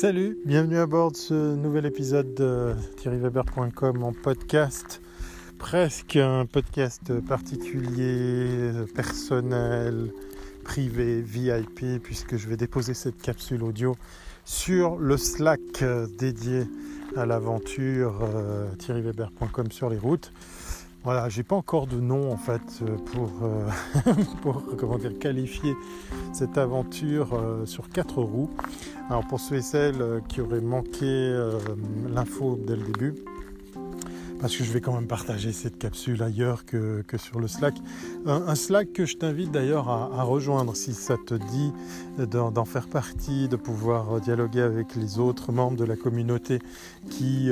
Salut, bienvenue à bord de ce nouvel épisode de thierryweber.com en podcast. Presque un podcast particulier, personnel, privé, VIP, puisque je vais déposer cette capsule audio sur le Slack dédié à l'aventure euh, thierryweber.com sur les routes. Voilà, j'ai pas encore de nom en fait euh, pour, euh, pour comment dire, qualifier cette aventure euh, sur quatre roues. Alors pour ceux et celles qui auraient manqué l'info dès le début, parce que je vais quand même partager cette capsule ailleurs que, sur le Slack. Un, Slack que je t'invite d'ailleurs à, rejoindre si ça te dit d'en faire partie, de pouvoir dialoguer avec les autres membres de la communauté qui,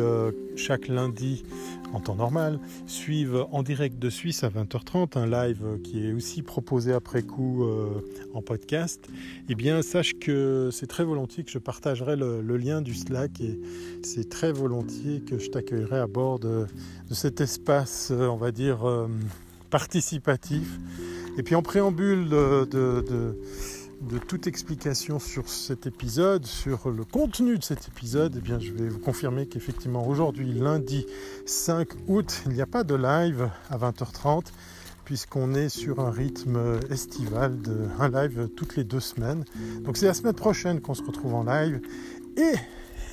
chaque lundi, en temps normal, suivent en direct de Suisse à 20h30 un live qui est aussi proposé après coup euh, en podcast, eh bien sache que c'est très volontiers que je partagerai le, lien du Slack et c'est très volontiers que je t'accueillerai à bord de, cet espace, euh, on va dire, euh, participatif. Et puis en préambule de de toute explication sur cet épisode, sur le contenu de cet épisode, eh bien, je vais vous confirmer qu'effectivement aujourd'hui, lundi 5 août, il n'y a pas de live à 20h30 puisqu'on est sur un rythme estival de un live toutes les deux semaines. Donc c'est la semaine prochaine qu'on se retrouve en live et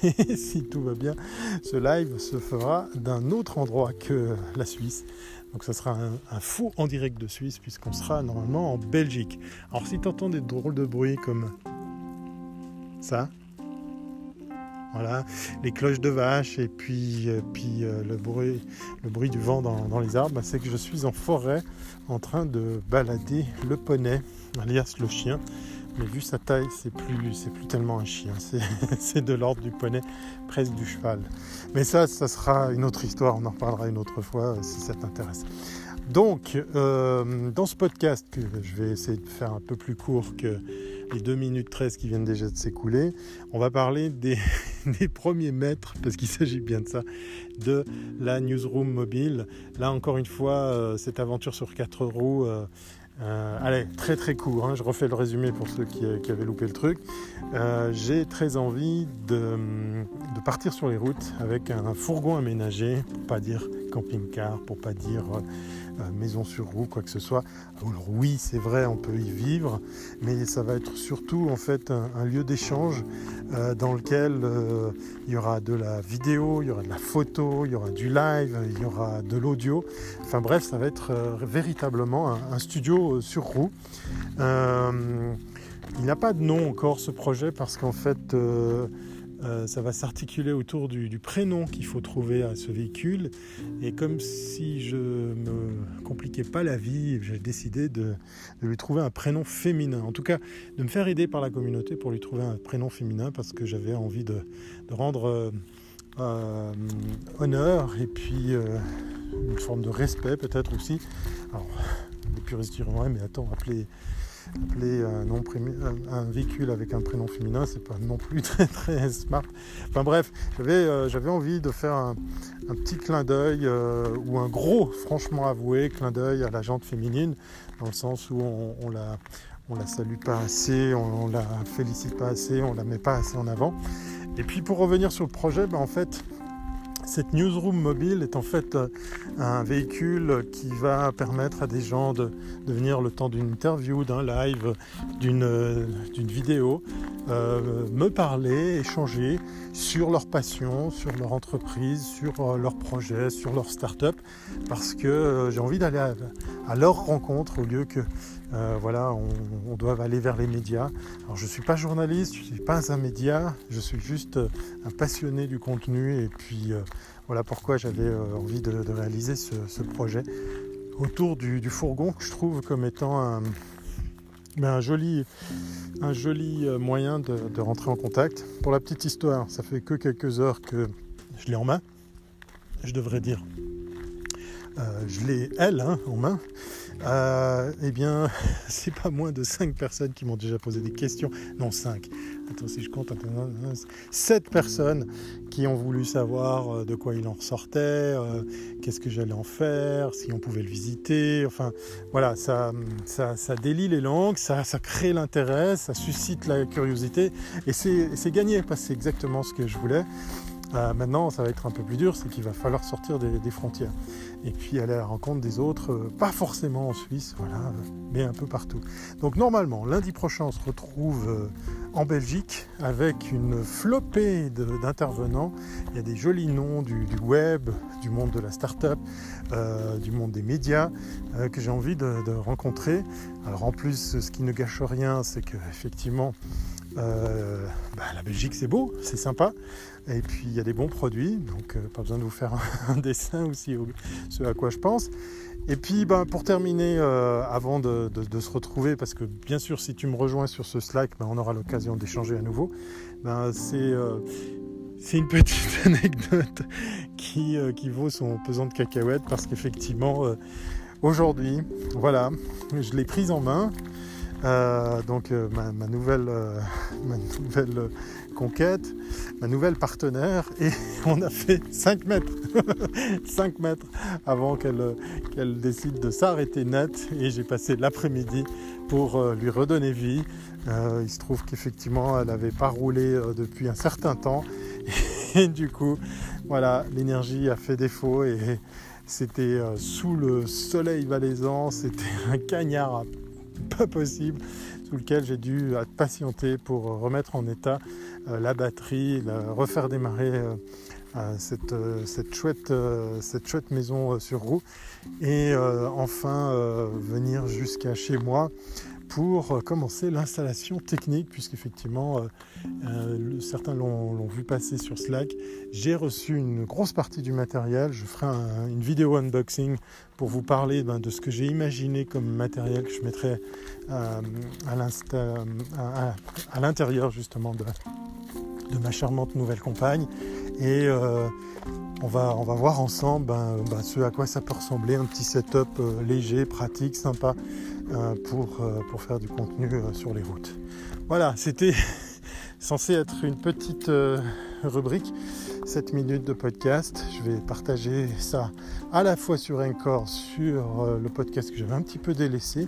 si tout va bien, ce live se fera d'un autre endroit que la Suisse. Donc ça sera un, fou en direct de Suisse puisqu'on sera normalement en Belgique. Alors si tu entends des drôles de bruits comme ça, voilà, les cloches de vache et puis, euh, euh, le, bruit, du vent dans, les arbres, c'est que je suis en forêt en train de balader le poney, alias le chien. Mais vu sa taille, c'est plus, plus tellement un chien, c'est de l'ordre du poney, presque du cheval. Mais ça, ça sera une autre histoire, on en reparlera une autre fois euh, si ça t'intéresse. Donc, euh, dans ce podcast, que je vais essayer de faire un peu plus court que les 2 minutes 13 qui viennent déjà de s'écouler, on va parler des, premiers mètres, parce qu'il s'agit bien de ça, de la newsroom mobile. Là, encore une fois, euh, cette aventure sur 4 roues allez, très très court, hein, je refais le résumé pour ceux qui, avaient loupé le truc. Euh, j'ai très envie de, partir sur les routes avec un fourgon aménagé, pour pas dire camping-car, pour pas dire euh, maison sur roue, quoi que ce soit. Alors oui, c'est vrai, on peut y vivre, mais ça va être surtout en fait un, lieu d'échange dans lequel il y aura de la vidéo, il y aura de la photo, il y aura du live, il y aura de l'audio. Enfin bref, ça va être véritablement un studio euh, sur roue. Euh, il n'a pas de nom encore ce projet parce qu'en fait euh, ça va s'articuler autour du, prénom qu'il faut trouver à ce véhicule. Et comme si je me compliquais pas la vie, j'ai décidé de, lui trouver un prénom féminin. En tout cas, de me faire aider par la communauté pour lui trouver un prénom féminin parce que j'avais envie de, rendre honneur et puis une forme de respect peut-être aussi. Alors, les puristes diront mais attends, appeler, un, nom un, véhicule avec un prénom féminin, c'est pas non plus très très smart. Enfin bref, j'avais euh, j'avais envie de faire un, petit clin d'œil euh, ou un gros, franchement avoué, clin d'œil à la jante féminine, dans le sens où on, on la on la salue pas assez, on, la félicite pas assez, on la met pas assez en avant. Et puis pour revenir sur le projet, ben en fait, cette newsroom mobile est en fait euh, un véhicule qui va permettre à des gens de, venir le temps d'une interview, d'un live, d'une euh, vidéo, euh, me parler, échanger sur leur passion, sur leur entreprise, sur leur projet, sur leur start-up, parce que j'ai envie d'aller à, leur rencontre au lieu que voilà, on, doit aller vers les médias. Alors je ne suis pas journaliste, je ne suis pas un média, je suis juste un passionné du contenu et puis voilà pourquoi j'avais euh, envie de, réaliser ce, projet autour du, fourgon que je trouve comme étant ben, un, joli, un joli euh, moyen de, rentrer en contact. Pour la petite histoire, ça fait que quelques heures que je l'ai en main, je devrais dire. Je l'ai elle hein, en main. Euh, eh bien, c'est pas moins de 5 personnes qui m'ont déjà posé des questions. Non, 5. Attends, si je compte, 7 personnes qui ont voulu savoir euh, de quoi il en ressortait, euh, qu'est-ce que j'allais en faire, si on pouvait le visiter. Enfin, voilà, ça, ça, ça délie les langues, ça, ça crée l'intérêt, ça suscite la curiosité. Et c'est gagné, parce que c'est exactement ce que je voulais. Euh, maintenant, ça va être un peu plus dur, c'est qu'il va falloir sortir des, frontières et puis aller à la rencontre des autres, euh, pas forcément en Suisse, voilà, mais un peu partout. Donc normalement, lundi prochain, on se retrouve euh, en Belgique avec une flopée d'intervenants. Il y a des jolis noms du, web, du monde de la start-up, du monde des médias que j'ai envie de, de, rencontrer. Alors en plus, ce qui ne gâche rien, c'est que effectivement euh, bah, la Belgique c'est beau, c'est sympa. Et puis il y a des bons produits, donc euh, pas besoin de vous faire un, dessin aussi, ce à quoi je pense. Et puis bah, pour terminer, euh, avant de, se retrouver, parce que bien sûr si tu me rejoins sur ce Slack, bah, on aura l'occasion d'échanger à nouveau. c'est une petite anecdote qui, vaut son pesant de cacahuètes parce qu'effectivement, aujourd'hui, voilà, je l'ai prise en main. Euh, donc euh, ma, nouvelle, euh, conquête, ma nouvelle partenaire, et on a fait 5 mètres, 5 mètres avant qu'elle décide de s'arrêter net, et j'ai passé l'après-midi pour lui redonner vie. il se trouve qu'effectivement elle n'avait pas roulé depuis un certain temps, et du coup, voilà, l'énergie a fait défaut et c'était sous le soleil valaisant, c'était un cagnard pas possible, sous lequel j'ai dû patienter pour remettre en état euh, la batterie, refaire démarrer euh, euh, cette, chouette, cette chouette maison sur roue. Et enfin venir jusqu'à chez moi pour euh, commencer l'installation technique, puisqu'effectivement, euh, euh, certains l'ont vu passer sur Slack. J'ai reçu une grosse partie du matériel. Je ferai une vidéo unboxing pour vous parler ben, de ce que j'ai imaginé comme matériel que je mettrai à, l'intérieur justement de, ma charmante nouvelle compagne. Et on va, on va voir ensemble ben, ben, ce à quoi ça peut ressembler, un petit setup léger, pratique, sympa pour, euh, pour faire du contenu euh, sur les routes. Voilà, c'était censé être une petite rubrique, 7 minutes de podcast. Je vais partager ça à la fois sur Encore, sur le podcast que j'avais un petit peu délaissé,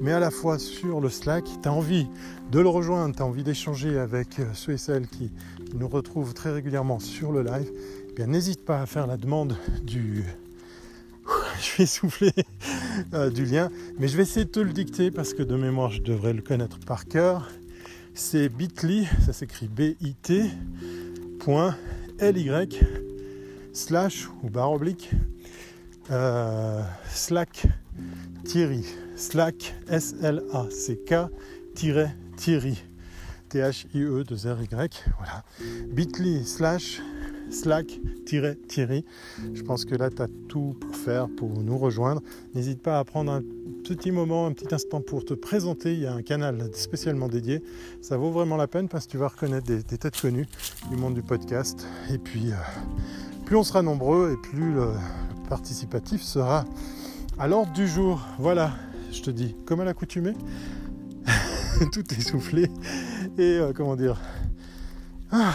mais à la fois sur le Slack. Tu as envie de le rejoindre, tu as envie d'échanger avec ceux et celles qui, qui, nous retrouvent très régulièrement sur le live, eh bien n'hésite pas à faire la demande du... Je vais souffler euh, du lien. Mais je vais essayer de te le dicter parce que de mémoire, je devrais le connaître par cœur. C'est bit.ly, ça s'écrit B-I-T, point L-Y, slash ou barre oblique, euh, slack Thierry, slack S-L-A-C-K, Thierry, T-H-I-E de R-Y, voilà, bit.ly slash slack-thierry. Je pense que là, tu as tout pour faire, pour nous rejoindre. N'hésite pas à prendre un petit moment, un petit instant pour te présenter. Il y a un canal spécialement dédié. Ça vaut vraiment la peine parce que tu vas reconnaître des, têtes connues du monde du podcast. Et puis, euh, plus on sera nombreux et plus le participatif sera à l'ordre du jour. Voilà, je te dis, comme à l'accoutumée, tout est soufflé. Et euh, comment dire ah,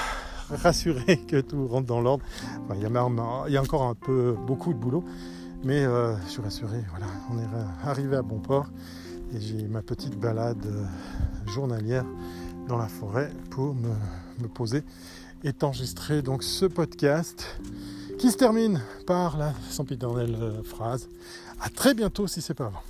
rassuré que tout rentre dans l'ordre. il, y a, encore un peu beaucoup de boulot, mais euh, je suis rassuré. Voilà, on est arrivé à bon port et j'ai ma petite balade euh, journalière dans la forêt pour me, poser et enregistrer donc ce podcast qui se termine par la sempiternelle euh, phrase. À très bientôt si c'est pas avant.